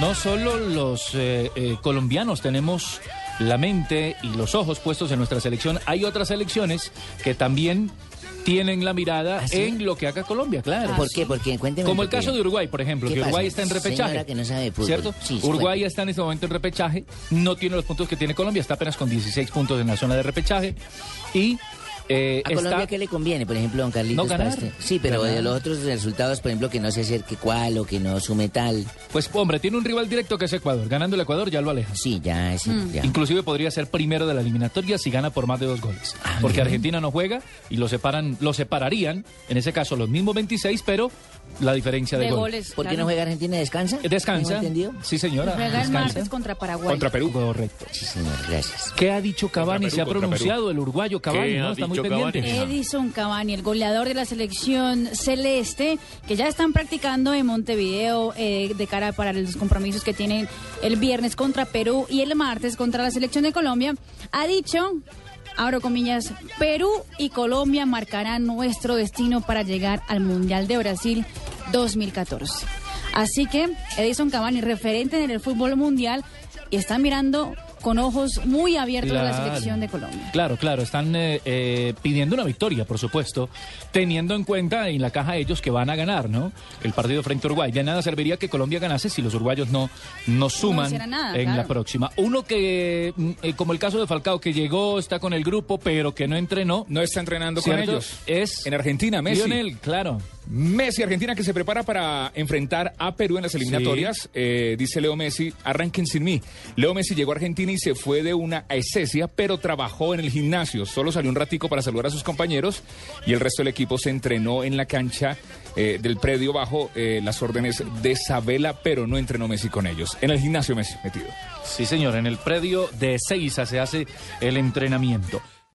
no solo los eh, eh, colombianos tenemos la mente y los ojos puestos en nuestra selección, hay otras selecciones que también tienen la mirada ¿Ah, sí? en lo que haga Colombia, claro. ¿Por qué? Porque cuénteme. Como el porque- caso de Uruguay, por ejemplo, ¿Qué que Uruguay pasa? está en repechaje. Que no sabe. ¿Cierto? Sí, Uruguay está en este momento en repechaje, no tiene los puntos que tiene Colombia, está apenas con 16 puntos en la zona de repechaje y eh, ¿A está... Colombia qué le conviene, por ejemplo, don Carlitos? No ganar. Sí, pero Ganar. de los otros resultados, por ejemplo, que no se acerque cuál o que no sume tal. Pues hombre, tiene un rival directo que es Ecuador. Ganando el Ecuador ya lo aleja. Sí, ya, sí, Mm. ya. Inclusive podría ser primero de la eliminatoria si gana por más de dos goles. Ah, Porque. Argentina no juega y lo separan, lo separarían, en ese caso los mismos 26, pero la diferencia de, de gol. goles. ¿Por qué claro. no juega Argentina? ¿Descansa? Eh, Descansa. ¿Tengo entendido? Sí, señora. Juega el descansa. martes contra Paraguay. Contra Perú. Correcto. Sí, señor, gracias. ¿Qué ha dicho Cavani? Perú, Se ha pronunciado el uruguayo Cavani, ¿Qué ¿no? Está muy Cavani? Edison Cavani, el goleador de la selección celeste, que ya están practicando en Montevideo eh, de cara para los compromisos que tienen el viernes contra Perú y el martes contra la selección de Colombia, ha dicho, abro comillas, Perú y Colombia marcarán nuestro destino para llegar al Mundial de Brasil 2014. Así que Edison Cavani, referente en el fútbol mundial, y está mirando con ojos muy abiertos a la selección de Colombia. Claro, claro, están eh, eh, pidiendo una victoria, por supuesto, teniendo en cuenta en la caja ellos que van a ganar, ¿no? El partido frente a Uruguay. De nada serviría que Colombia ganase si los uruguayos no, no suman nada, en claro. la próxima. Uno que, mm, eh, como el caso de Falcao, que llegó, está con el grupo, pero que no entrenó. No está entrenando con ellos. Es en Argentina, Messi. Lionel, claro. Messi, Argentina, que se prepara para enfrentar a Perú en las eliminatorias. Eh, dice Leo Messi, arranquen sin mí. Leo Messi llegó a Argentina y se fue de una esesia, pero trabajó en el gimnasio. Solo salió un ratico para saludar a sus compañeros y el resto del equipo se entrenó en la cancha eh, del predio bajo eh, las órdenes de Sabela, pero no entrenó Messi con ellos. En el gimnasio Messi metido. Sí, señor, en el predio de Seiza se hace el entrenamiento.